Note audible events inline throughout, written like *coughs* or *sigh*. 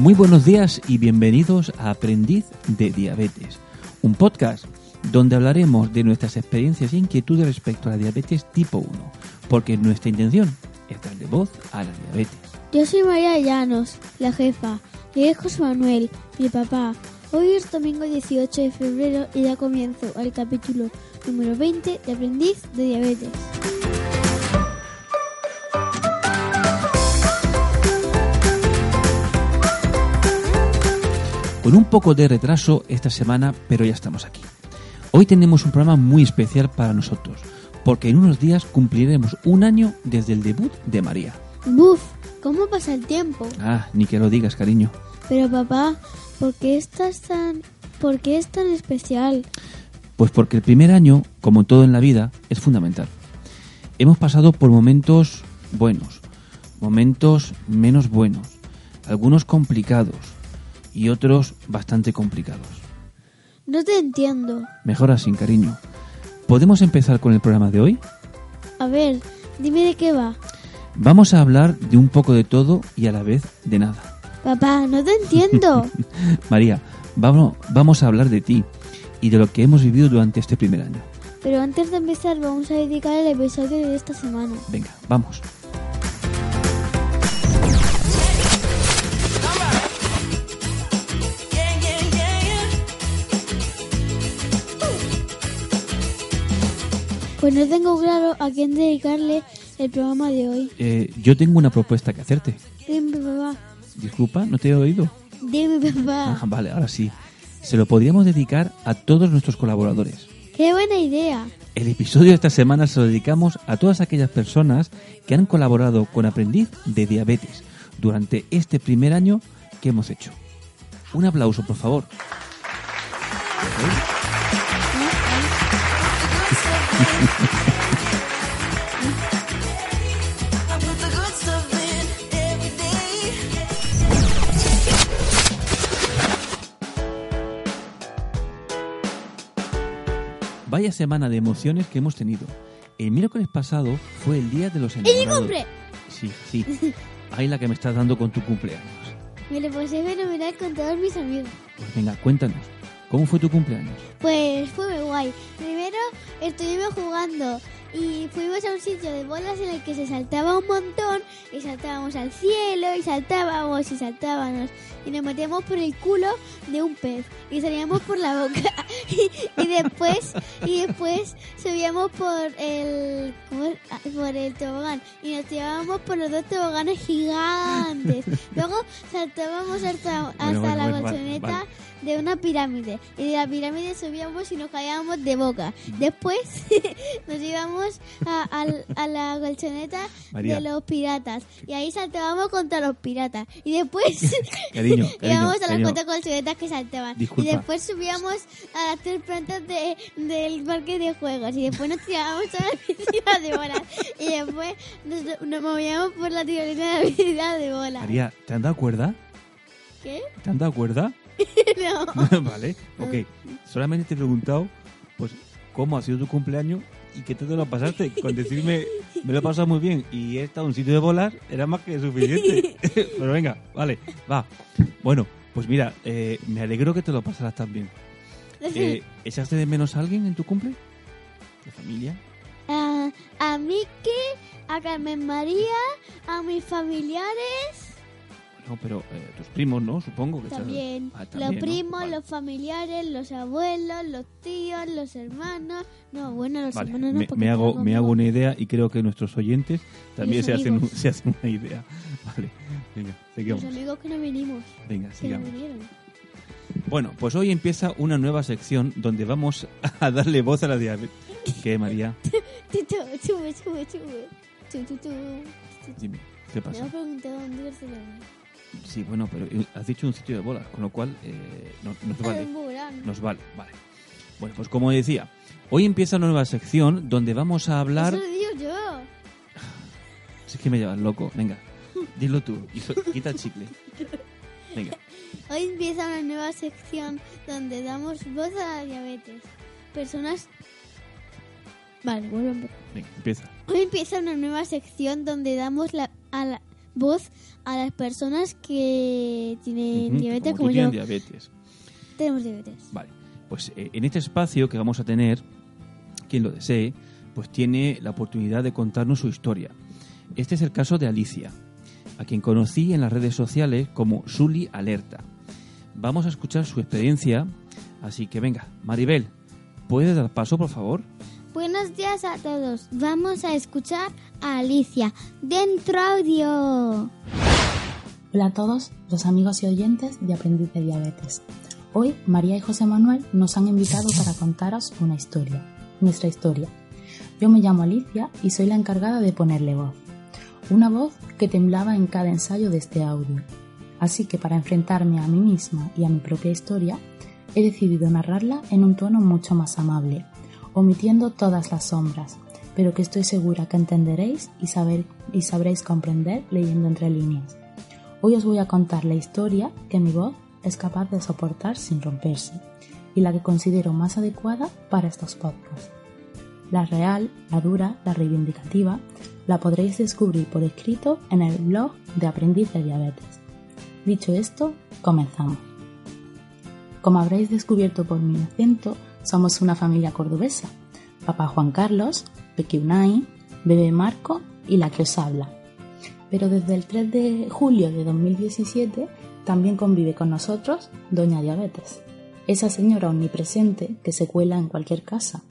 Muy buenos días y bienvenidos a Aprendiz de Diabetes, un podcast donde hablaremos de nuestras experiencias e inquietudes respecto a la diabetes tipo 1, porque nuestra intención es darle voz a la diabetes. Yo soy María Llanos, la jefa, y es José Manuel, mi papá. Hoy es domingo 18 de febrero y da comienzo al capítulo número 20 de Aprendiz de Diabetes. Con un poco de retraso esta semana, pero ya estamos aquí. Hoy tenemos un programa muy especial para nosotros, porque en unos días cumpliremos un año desde el debut de María. Buf, ¿cómo pasa el tiempo? Ah, ni que lo digas, cariño. Pero papá, ¿por qué estás tan... ¿Por qué es tan especial? Pues porque el primer año, como todo en la vida, es fundamental. Hemos pasado por momentos buenos, momentos menos buenos, algunos complicados y otros bastante complicados. No te entiendo. Mejor así, cariño. ¿Podemos empezar con el programa de hoy? A ver, dime de qué va. Vamos a hablar de un poco de todo y a la vez de nada. Papá, no te entiendo. *laughs* María, vamos, vamos a hablar de ti y de lo que hemos vivido durante este primer año. Pero antes de empezar vamos a dedicar el episodio de esta semana. Venga, vamos. Pues no tengo claro a quién dedicarle el programa de hoy. Eh, yo tengo una propuesta que hacerte. Dime, papá. Disculpa, no te he oído. Dime, papá. Ah, vale, ahora sí. Se lo podríamos dedicar a todos nuestros colaboradores. ¡Qué buena idea! El episodio de esta semana se lo dedicamos a todas aquellas personas que han colaborado con Aprendiz de Diabetes durante este primer año que hemos hecho. Un aplauso, por favor. *laughs* Vaya semana de emociones que hemos tenido. El miércoles pasado fue el día de los ¡Es mi enamorados. cumple! Sí, sí. Ahí la que me estás dando con tu cumpleaños. Me lo pasé fenomenal con todos mis amigos. Pues venga, cuéntanos. ¿Cómo fue tu cumpleaños? Pues fue muy guay. Primero estuvimos jugando y fuimos a un sitio de bolas en el que se saltaba un montón y saltábamos al cielo y saltábamos y saltábamos y nos metíamos por el culo de un pez y salíamos por la boca *laughs* y, después y después subíamos por el. Ah, por el tobogán y nos tirábamos por los dos toboganes gigantes. Luego saltábamos hasta, hasta Bueno, bueno, la bueno, colchoneta. De una pirámide y de la pirámide subíamos y nos caíamos de boca. Después *laughs* nos íbamos a, al- a la colchoneta María. de los piratas y ahí saltábamos contra los piratas y después *laughs* Cariño, *laughs* cariño, íbamos a las cariño. cuatro colchonetas que saltaban Disculpa. y después subíamos a las tres plantas de, del parque de juegos y después nos tirábamos a la piscina de bolas y después nos, nos movíamos por la tirolina de la piscina de bolas. María, ¿te han dado cuerda? ¿Qué? ¿Te han dado cuerda? No. *laughs* vale, ok. Solamente te he preguntado, pues, cómo ha sido tu cumpleaños y qué te lo pasaste. Con decirme, me lo he pasado muy bien y he estado en un sitio de volar, era más que suficiente. *laughs* *laughs* Pero venga, vale, va. Bueno, pues mira, eh, me alegro que te lo pasaras tan bien. Eh, ¿Echaste de menos a alguien en tu cumple? ¿De familia? A, a Miki, a Carmen María, a mis familiares, No, pero eh, tus primos, ¿no? Supongo que también. Ah, los también, ¿no? primos, Vale. los familiares, los abuelos, los tíos, los hermanos. No, bueno, los Vale, hermanos no. me, porque me hago, me hago una idea y creo que nuestros oyentes también los se hacen, se hacen una idea. *laughs* Vale, venga, seguimos. Los amigos que no vinimos, Venga, que no sigamos. vinieron. Bueno, pues hoy empieza una nueva sección donde vamos a darle voz a la diabetes. ¿Qué, María? Dime, ¿qué Me pasa? has Sí, bueno, pero eh, has dicho un sitio de bolas, con lo cual eh, no- nos vale. Nos vale, vale. Bueno, pues como decía, hoy empieza una nueva sección donde vamos a hablar... Eso lo digo yo. Si es que me llevas loco, venga, dilo tú, quita el chicle. Venga, Hoy empieza una nueva sección donde damos voz a la diabetes. Personas... Vale, vuelvo a empezar. venga, empieza. Hoy empieza una nueva sección donde damos la, a la- voz a las personas que tienen diabetes como como, yo. diabetes. Tenemos diabetes. Vale, pues eh, en este espacio que vamos a tener, quien lo desee, pues tiene la oportunidad de contarnos su historia. Este es el caso de Alicia, a quien conocí en las redes sociales como Suli Alerta. Vamos a escuchar su experiencia, así que venga, Maribel, ¿puedes dar paso, por favor? Buenos días a todos. Vamos a escuchar Alicia. Dentro audio. Hola a todos los amigos y oyentes de Aprendiz de Diabetes. Hoy María y José Manuel nos han invitado para contaros una historia, nuestra historia. Yo me llamo Alicia y soy la encargada de ponerle voz. Una voz que temblaba en cada ensayo de este audio. Así que para enfrentarme a mí misma y a mi propia historia, he decidido narrarla en un tono mucho más amable, omitiendo todas las sombras, pero que estoy segura que entenderéis y, saber, y sabréis comprender leyendo entre líneas. Hoy os voy a contar la historia que mi voz es capaz de soportar sin romperse y la que considero más adecuada para estos podcasts. La real, la dura, la reivindicativa, la podréis descubrir por escrito en el blog de Aprendiz de Diabetes. Dicho esto, comenzamos. Como habréis descubierto por mi acento, somos una familia cordobesa. Papá Juan Carlos, Peque Unai, Bebé Marco y la que os habla. Pero desde el 3 de julio de 2017 también convive con nosotros Doña Diabetes, esa señora omnipresente que se cuela en cualquier casa.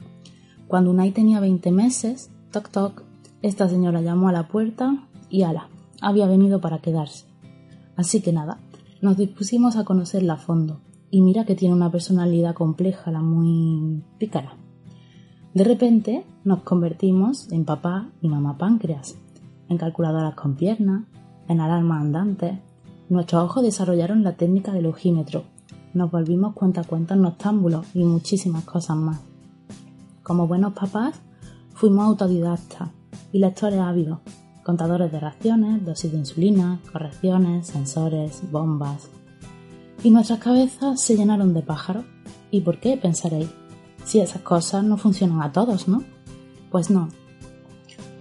Cuando Unai tenía 20 meses, toc toc, esta señora llamó a la puerta y ala, había venido para quedarse. Así que nada, nos dispusimos a conocerla a fondo, y mira que tiene una personalidad compleja, la muy pícara. De repente nos convertimos en papá y mamá páncreas, en calculadoras con piernas, en alarmas andantes. Nuestros ojos desarrollaron la técnica del ojímetro, nos volvimos cuentacuentos noctámbulos y muchísimas cosas más. Como buenos papás, fuimos autodidactas y lectores ávidos, contadores de raciones, dosis de insulina, correcciones, sensores, bombas. Y nuestras cabezas se llenaron de pájaros. ¿Y por qué? pensaréis. Si esas cosas no funcionan a todos, ¿no? Pues no.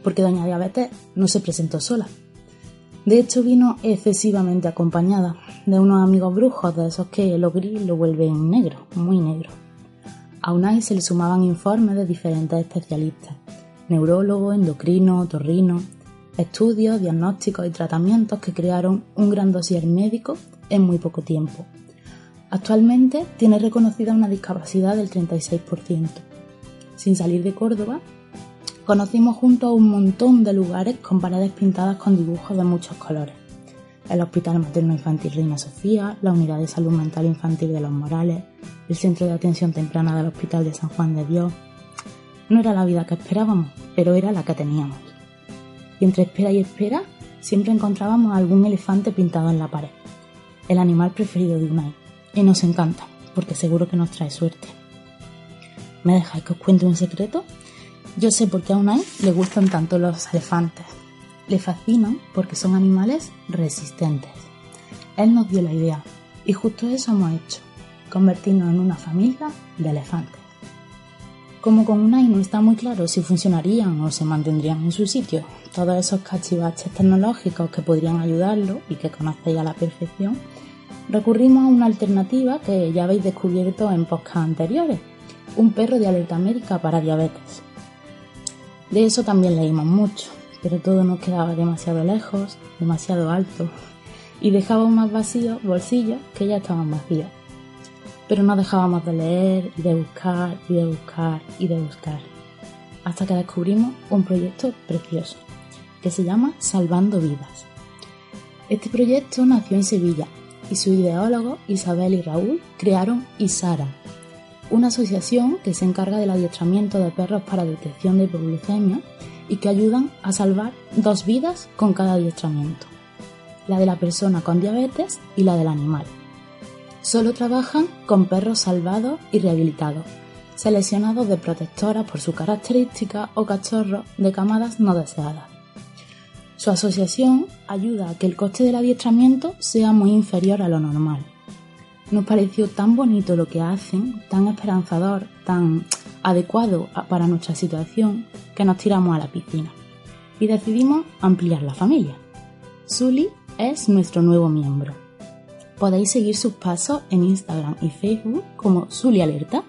Porque Doña Diabetes no se presentó sola. De hecho, vino excesivamente acompañada de unos amigos brujos, de esos que lo gris lo vuelven negro, muy negro. A Unai se le sumaban informes de diferentes especialistas, neurólogo, endocrino, torrino, estudios, diagnósticos y tratamientos que crearon un gran dossier médico en muy poco tiempo. Actualmente tiene reconocida una discapacidad del 36%. Sin salir de Córdoba, conocimos juntos un montón de lugares con paredes pintadas con dibujos de muchos colores. El Hospital Materno Infantil Reina Sofía, la Unidad de Salud Mental Infantil de Los Morales, el Centro de Atención Temprana del Hospital de San Juan de Dios. No era la vida que esperábamos, pero era la que teníamos. Y entre espera y espera, siempre encontrábamos algún elefante pintado en la pared. El animal preferido de Unai. Y nos encanta, porque seguro que nos trae suerte. ¿Me dejáis que os cuente un secreto? Yo sé por qué a Unai le gustan tanto los elefantes. Le fascinan porque son animales resistentes. Él nos dio la idea y justo eso hemos hecho, convertirnos en una familia de elefantes. Como con Unai no está muy claro si funcionarían o se mantendrían en su sitio, todos esos cachivaches tecnológicos que podrían ayudarlo y que conocéis a la perfección, recurrimos a una alternativa que ya habéis descubierto en podcasts anteriores, un perro de alerta médica para diabetes. De eso también leímos mucho, pero todo nos quedaba demasiado lejos, demasiado alto, y dejábamos más vacíos bolsillos que ya estaban vacíos. Pero no dejábamos de leer de buscar y de buscar y de buscar, hasta que descubrimos un proyecto precioso, que se llama Salvando Vidas. Este proyecto nació en Sevilla y sus ideólogos Isabel y Raúl crearon ISARA, una asociación que se encarga del adiestramiento de perros para detección de hipoglucemia y que ayudan a salvar dos vidas con cada adiestramiento, la de la persona con diabetes y la del animal. Solo trabajan con perros salvados y rehabilitados, seleccionados de protectoras por sus características o cachorros de camadas no deseadas. Su asociación ayuda a que el coste del adiestramiento sea muy inferior a lo normal. Nos pareció tan bonito lo que hacen, tan esperanzador, tan adecuado para nuestra situación, que nos tiramos a la piscina y decidimos ampliar la familia. Zully es nuestro nuevo miembro. Podéis seguir sus pasos en Instagram y Facebook como Zully Alerta.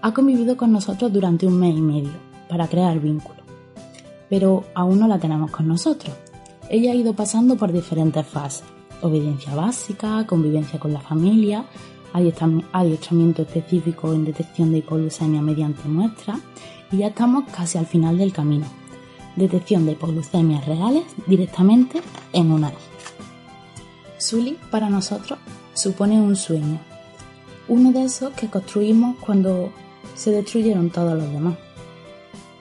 Ha convivido con nosotros durante un mes y medio para crear vínculo, pero aún no la tenemos con nosotros. Ella ha ido pasando por diferentes fases, obediencia básica, convivencia con la familia, adiestramiento específico en detección de hipoglucemia mediante muestra y ya estamos casi al final del camino. Detección de hipoglucemias reales directamente en un año. Sully para nosotros supone un sueño, uno de esos que construimos cuando se destruyeron todos los demás.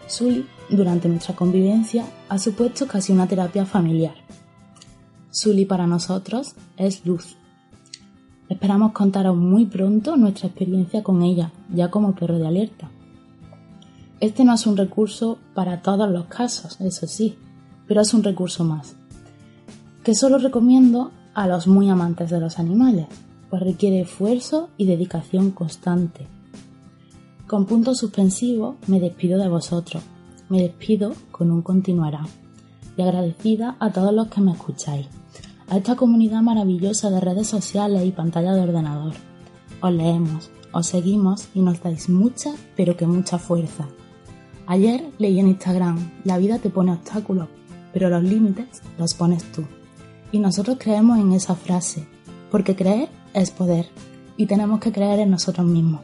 Sully, durante nuestra convivencia, ha supuesto casi una terapia familiar. Sully para nosotros es luz, Esperamos contaros muy pronto nuestra experiencia con ella, ya como perro de alerta. Este no es un recurso para todos los casos, eso sí, pero es un recurso más, que solo recomiendo a los muy amantes de los animales, pues requiere esfuerzo y dedicación constante. Con punto suspensivo me despido de vosotros, me despido con un continuará y agradecida a todos los que me escucháis a esta comunidad maravillosa de redes sociales y pantalla de ordenador. Os leemos, os seguimos y nos dais mucha, pero que mucha fuerza. Ayer leí en Instagram, la vida te pone obstáculos, pero los límites los pones tú. Y nosotros creemos en esa frase, porque creer es poder, y tenemos que creer en nosotros mismos.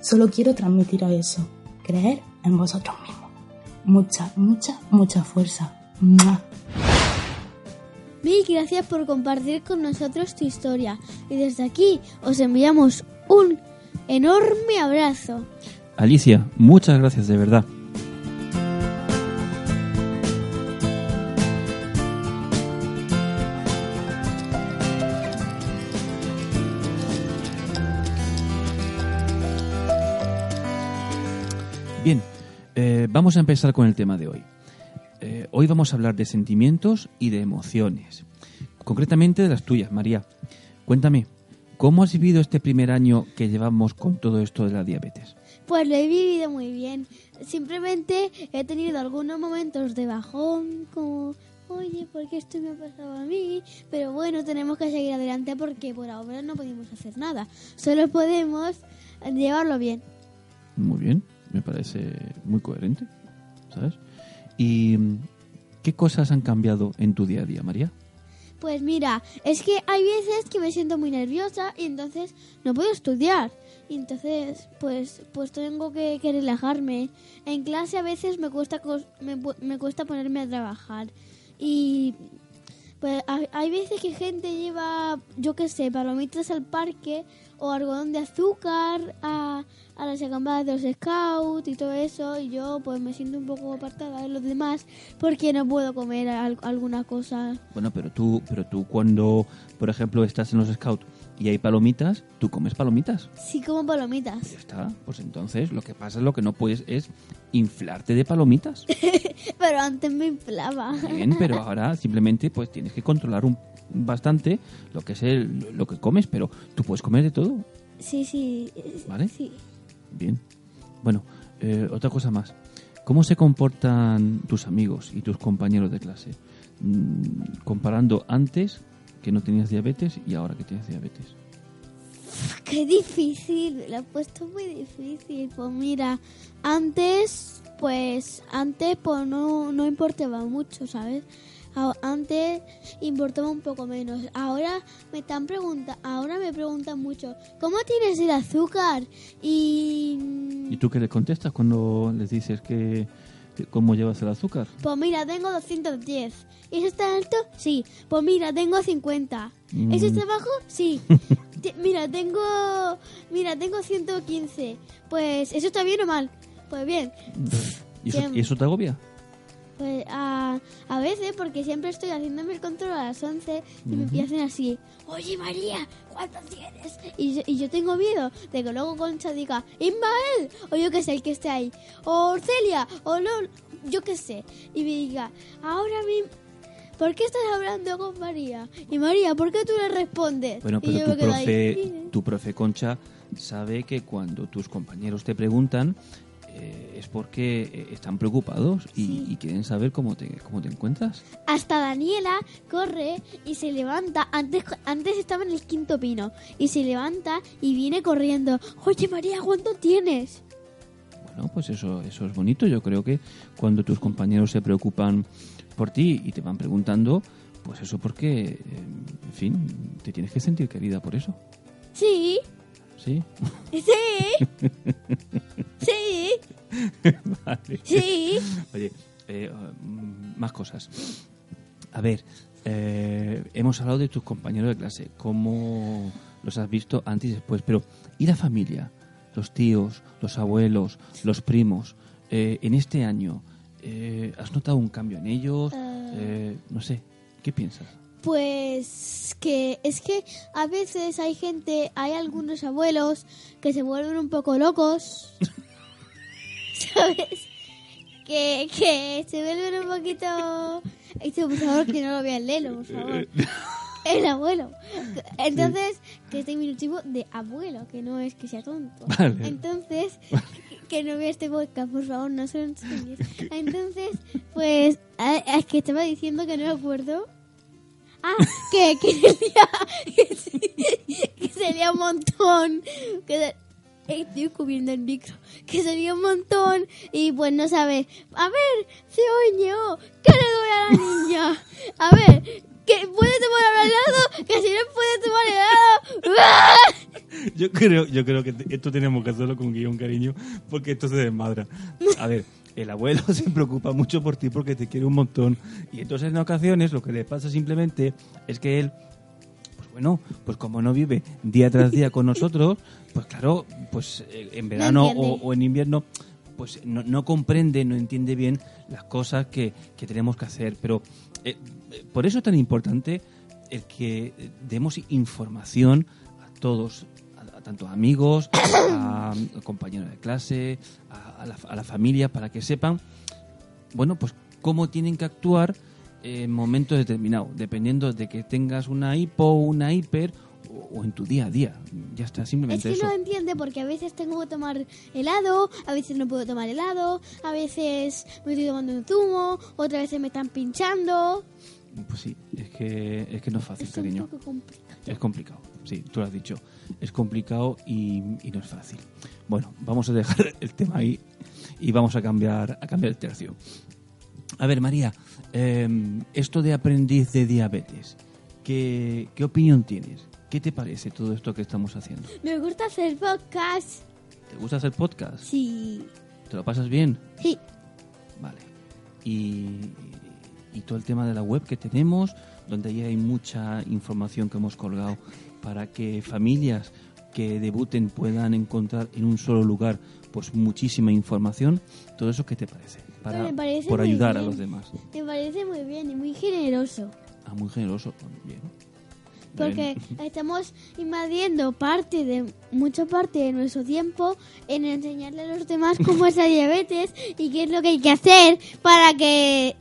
Solo quiero transmitir a eso, creer en vosotros mismos. Mucha, mucha, mucha fuerza. Mil gracias por compartir con nosotros tu historia y desde aquí os enviamos un enorme abrazo. Alicia, muchas gracias de verdad. Vamos a empezar con el tema de hoy. Eh, hoy vamos a hablar de sentimientos y de emociones. Concretamente de las tuyas, María. Cuéntame, ¿cómo has vivido este primer año que llevamos con todo esto de la diabetes? Pues lo he vivido muy bien. Simplemente he tenido algunos momentos de bajón, como, oye, ¿por qué esto me ha pasado a mí? Pero bueno, tenemos que seguir adelante porque por ahora no podemos hacer nada. Solo podemos llevarlo bien. Muy bien, me parece muy coherente, ¿sabes? ¿Y qué cosas han cambiado en tu día a día, María? Pues mira, es que hay veces que me siento muy nerviosa y entonces no puedo estudiar. Y entonces, pues, pues tengo que, relajarme. En clase a veces me cuesta, me, me cuesta ponerme a trabajar. Y pues hay veces que gente lleva, yo qué sé, palomitas al parque o algodón de azúcar a, a las acampadas de los scouts y todo eso y yo pues me siento un poco apartada de los demás porque no puedo comer alguna cosa. Bueno, pero tú, pero tú cuando, por ejemplo, estás en los scouts y hay palomitas, ¿tú comes palomitas? Sí, como palomitas. Ya está, pues entonces lo que pasa es lo que no puedes es inflarte de palomitas. *laughs* pero antes me inflaba. Bien, pero *laughs* ahora simplemente pues tienes que controlar un, bastante lo que es el, lo que comes, pero tú puedes comer de todo. Sí, sí. ¿Vale? Sí. Bien. Bueno, eh, otra cosa más. ¿Cómo se comportan tus amigos y tus compañeros de clase? Mm, comparando antes que no tenías diabetes y ahora que tienes diabetes. Qué difícil, lo he puesto muy difícil. Pues mira, antes, pues antes pues no, no importaba mucho, ¿sabes? Antes importaba un poco menos. Ahora me están pregunta, ahora me preguntan mucho, ¿cómo tienes el azúcar? Y ¿Y tú qué les contestas cuando les dices que cómo llevas el azúcar? Pues mira, tengo 210. ¿Eso está alto? Sí. Pues mira, tengo 50. ¿Eso está bajo? Sí. *laughs* mira, tengo mira, tengo 115. Pues ¿eso está bien o mal? Pues bien. ¿Y eso, ¿y eso te agobia? Pues a, a veces, porque siempre estoy haciéndome el control a las 11 y me empiezan así, oye María, Y yo, y yo tengo miedo de que luego Concha diga, Ismael, o yo que sé, el que esté ahí, o Celia, o Lol, yo que sé, y me diga, ahora mismo, ¿por qué estás hablando con María? Y María, ¿por qué tú le respondes? Bueno, pero tu profe, tu profe Concha sabe que cuando tus compañeros te preguntan, eh, es porque eh, están preocupados y, Sí. y quieren saber cómo te, cómo te encuentras. Hasta Daniela corre y se levanta. Antes, antes estaba en el quinto pino. Y se levanta y viene corriendo. Oye, María, ¿cuánto tienes? Bueno, pues eso, eso es bonito. Yo creo que cuando tus compañeros se preocupan por ti y te van preguntando, pues eso porque, eh, en fin, te tienes que sentir querida por eso. Sí, ¿Sí? sí. *laughs* Sí, vale. sí. Oye, eh, mm, más cosas. A ver, eh, hemos hablado de tus compañeros de clase, cómo los has visto antes y después, pero ¿y la familia? Los tíos, los abuelos, los primos. Eh, en este año, eh, ¿has notado un cambio en ellos? Eh, no sé, ¿qué piensas? Pues que es que a veces hay gente, hay algunos abuelos que se vuelven un poco locos. *laughs* ¿Sabes? Que, que se vuelven un poquito... Esto, por favor, que no lo vean Lelo, por favor. *laughs* El abuelo. Entonces, que es diminutivo de abuelo, que no es que sea tonto. Vale. Entonces, que no vea este podcast, por favor, no se lo enseñes. *laughs* Entonces, pues, es que estaba diciendo que no me acuerdo. Ah, que, que, sería, *laughs* que, sería un montón. Que estoy cubriendo el micro. Que sería un montón. Y pues no sabe. A ver, Ceoño, ¿qué le doy a la niña? A ver, que puede tomar helado. Que si no puede tomar helado. *laughs* Yo creo, yo creo que esto tenemos que hacerlo con guion, cariño, porque esto se desmadra. A ver, el abuelo *laughs* se preocupa mucho por ti porque te quiere un montón. Y entonces en ocasiones lo que le pasa simplemente es que él, bueno, pues como no vive día tras día con *laughs* nosotros, pues claro, pues eh, en verano o, en invierno, pues no, no comprende, no entiende bien las cosas que, que tenemos que hacer. Pero eh, por eso es tan importante el que eh, demos información a todos, a, a tanto a amigos, a, a compañeros de clase, a, a la, a la familia, para que sepan, bueno, pues cómo tienen que actuar en momentos determinados, dependiendo de que tengas una hipo, una hiper o, en tu día a día. Ya está, Es simplemente que eso. no entiende porque a veces tengo que tomar helado, a veces no puedo tomar helado, a veces me estoy tomando un zumo, otras veces me están pinchando. Pues sí, es que, es que no es fácil, Es un cariño. poco complicado. Es complicado, sí, tú lo has dicho. Es complicado y, y no es fácil. Bueno, vamos a dejar *laughs* el tema ahí y vamos a cambiar, a cambiar el tercio. A ver, María, eh, esto de aprendiz de diabetes, ¿qué, ¿qué opinión tienes? ¿Qué te parece todo esto que estamos haciendo? Me gusta hacer podcast. ¿Te gusta hacer podcast? Sí. ¿Te lo pasas bien? Sí. Vale. Y, y todo el tema de la web que tenemos, donde ahí hay mucha información que hemos colgado para que familias que debuten puedan encontrar en un solo lugar pues muchísima información. Todo eso, ¿qué te parece? Para, por ayudar a los demás. Me parece muy bien y muy generoso. Ah, muy generoso. Bien. Porque Bien. *laughs* estamos invadiendo parte de, mucha parte de nuestro tiempo en enseñarle a los demás cómo es la diabetes y qué es lo que hay que hacer para que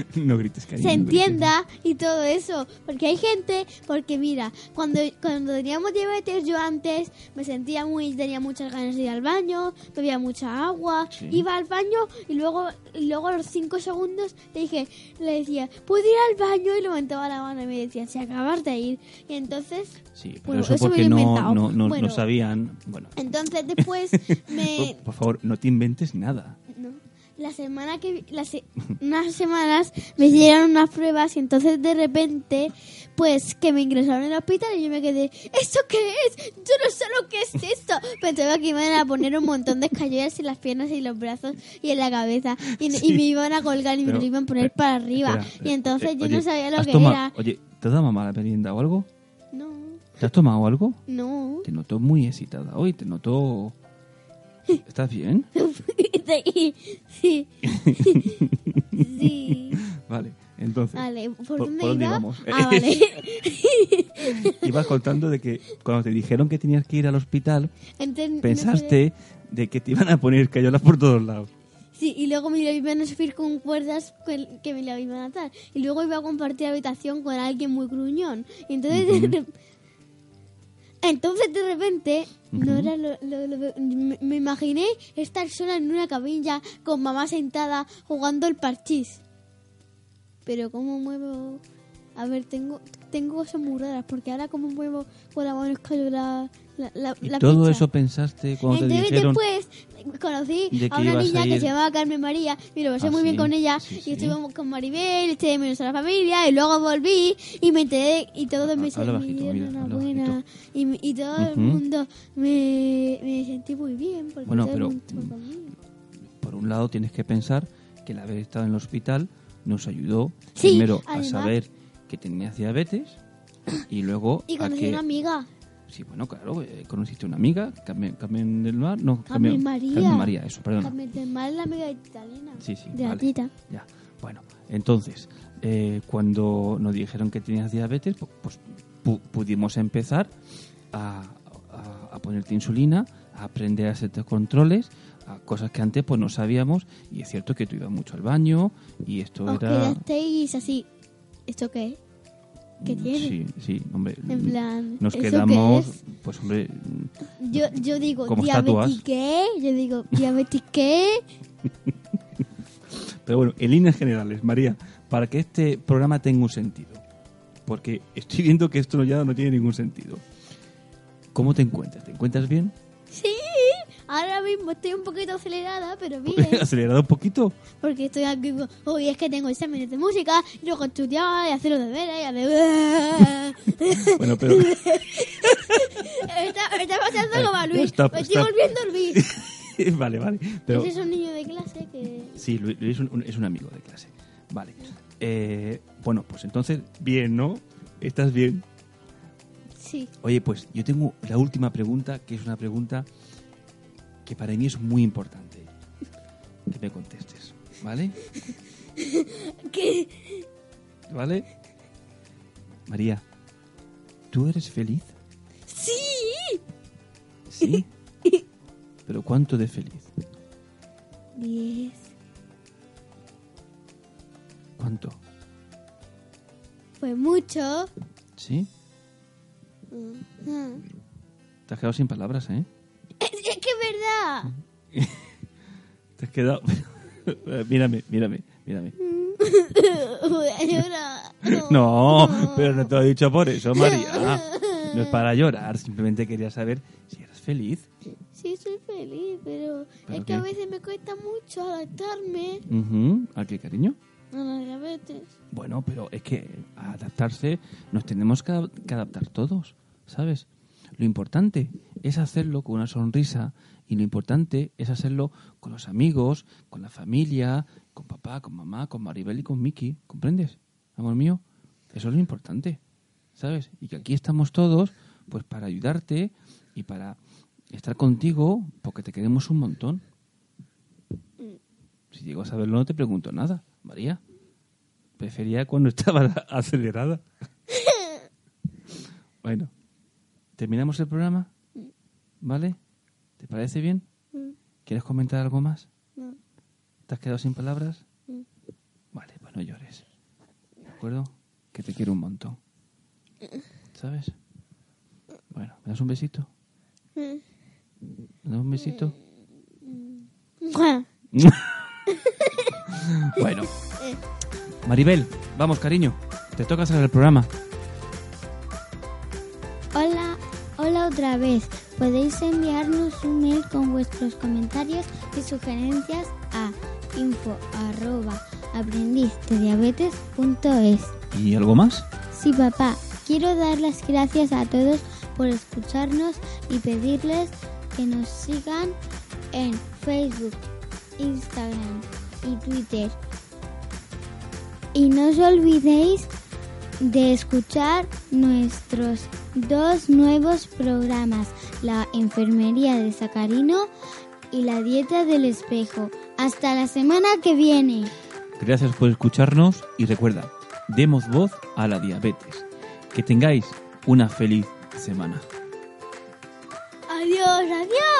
*laughs* no grites, cariño. se entienda y todo eso. Porque hay gente, porque mira, cuando, cuando teníamos diabetes yo antes me sentía muy, tenía muchas ganas de ir al baño, bebía mucha agua, Sí. iba al baño y luego, y luego a los cinco segundos le dije, le decía, ¿puedo ir al baño? Y levantaba la mano y me decía, si acabas de ir. Y entonces, Sí, pero Bueno, eso eso me porque no, no, no, Bueno. no sabían. Bueno, entonces después *laughs* me... por favor, no te inventes nada. La semana que vi- la se- unas semanas me hicieron unas pruebas y entonces de repente pues que me ingresaron en el hospital y yo me quedé ¿Esto qué es? Yo no sé lo que es esto Pensaba que iban a poner un montón de escayolas en las piernas y los brazos y en la cabeza y, y me iban a colgar y me lo iban a poner espera, para arriba espera, y entonces eh, yo oye, no sabía lo ¿has que tomado- era Oye, ¿te has dado mamá la merienda o algo? No, ¿Te has tomado algo? no Te noto muy excitada hoy, te noto... *laughs* ¿Estás bien? *laughs* sí, sí, *laughs* sí. Vale, entonces... Vale, ¿por, ¿Por- dónde por dónde iba? íbamos? Ah, vale. *laughs* Ibas contando de que cuando te dijeron que tenías que ir al hospital, no pensaste de que te iban a poner cayolas por todos lados. Sí, y luego me lo iban a subir con cuerdas que me lo iban a atar. Y luego iba a compartir habitación con alguien muy gruñón. Y entonces... *laughs* Entonces de repente, no era lo, lo- lo- me, me imaginé estar sola en una cabina con mamá sentada jugando el parchís. Pero cómo muevo, a ver, tengo tengo cosas muy raras porque ahora cómo muevo con la mano la la, la, Y la todo eso pensaste cuando te Entonces dijeron... después conocí de a una a niña que se llamaba Carmen María y lo pasé Ah, muy bien con ella sí, y sí. estuvimos con Maribel, eché de menos a la familia y luego volví y me enteré y todos me, Ah, me bajito, dieron mira, una habla buena bajito. y, y todo el mundo me, me sentí muy bien porque Bueno, todo pero, el mundo por un lado tienes que pensar que el haber estado en el hospital nos ayudó primero a saber que tenías diabetes y luego *coughs* Y a conocí que... a una amiga, Sí, bueno, claro, eh, conociste una amiga, Carmen, Carmen del Mar, no, Carmen María. Carmen María, eso, perdón. Carmen del Mar, la amiga italiana, Sí, sí, de la vale. tita. Ya, bueno, entonces, eh, cuando nos dijeron que tenías diabetes, pu- pues pu- pudimos empezar a, a- a ponerte insulina, a aprender a hacer tus controles, a cosas que antes pues no sabíamos, y es cierto que tú ibas mucho al baño, y esto Os era... así, ¿esto qué es? ¿Qué tiene? Sí, sí, hombre. En plan, Nos ¿eso qué quedamos, es? pues hombre, Yo, yo digo. ¿diabetes qué? Yo digo, ¿diabetes qué? *laughs* Pero bueno, en líneas generales, María, para que este programa tenga un sentido, porque estoy viendo que esto ya no tiene ningún sentido. ¿Cómo te encuentras? ¿Te encuentras bien? Ahora mismo estoy un poquito acelerada, pero bien. ¿Acelerado un poquito? Porque estoy aquí, hoy es que tengo exámenes de música, y luego estudiar y hacer los deberes y hacer... *laughs* Bueno, pero me, *laughs* está, me está pasando como a Luis, está, me estoy volviendo Luis. *laughs* vale, vale. Pero Ese es un niño de clase que... sí, Luis Luis es un, un- es un amigo de clase. Vale. Eh, bueno, pues entonces, bien, ¿no? ¿Estás bien? Sí. Oye, pues yo tengo la última pregunta, que es una pregunta que para mí es muy importante. Que me contestes, ¿vale? ¿Qué? ¿Vale? María, ¿tú eres feliz? Sí. ¿Sí? *laughs* ¿Pero cuánto de feliz? Diez. ¿Cuánto? Fue mucho. ¿Sí? Te has quedado sin palabras, ¿eh? *laughs* Es, que es verdad. *laughs* Te has quedado... *laughs* mírame, mírame, mírame. Voy a llorar. No, pero no te lo he dicho por eso, María. No es para llorar, simplemente quería saber si eras feliz. Sí, soy feliz, pero, ¿Pero es que a qué? veces me cuesta mucho adaptarme Ujú, ¿A qué, cariño? a la diabetes. Bueno, pero es que a adaptarse nos tenemos que adaptar todos, ¿sabes? Lo importante es hacerlo con una sonrisa y lo importante es hacerlo con los amigos, con la familia, con papá, con mamá, con Maribel y con Miki, ¿comprendes? Amor mío, eso es lo importante, ¿sabes? Y que aquí estamos todos pues para ayudarte y para estar contigo porque te queremos un montón. Si llego a saberlo no te pregunto nada, María. Prefería cuando *laughs* estaba acelerada. *laughs* bueno, ¿terminamos el programa? ¿Vale? ¿Te parece bien? ¿Quieres comentar algo más? No. ¿Te has quedado sin palabras? Vale, pues no llores. ¿De acuerdo? Que te quiero un montón. ¿Sabes? Bueno, ¿me das un besito? ¿Me das un besito? *laughs* bueno. Maribel, vamos, cariño. Te toca hacer el programa. Otra vez. Podéis enviarnos un mail con vuestros comentarios y sugerencias a info arroba. ¿Y algo más? Sí, papá, quiero dar las gracias a todos por escucharnos y pedirles que nos sigan en Facebook, Instagram y Twitter. Y no os olvidéis de escuchar nuestros dos nuevos programas, la enfermería de Sacarino y la dieta del espejo. Hasta la semana que viene. Gracias por escucharnos y recuerda, demos voz a la diabetes. Que tengáis una feliz semana. Adiós, adiós.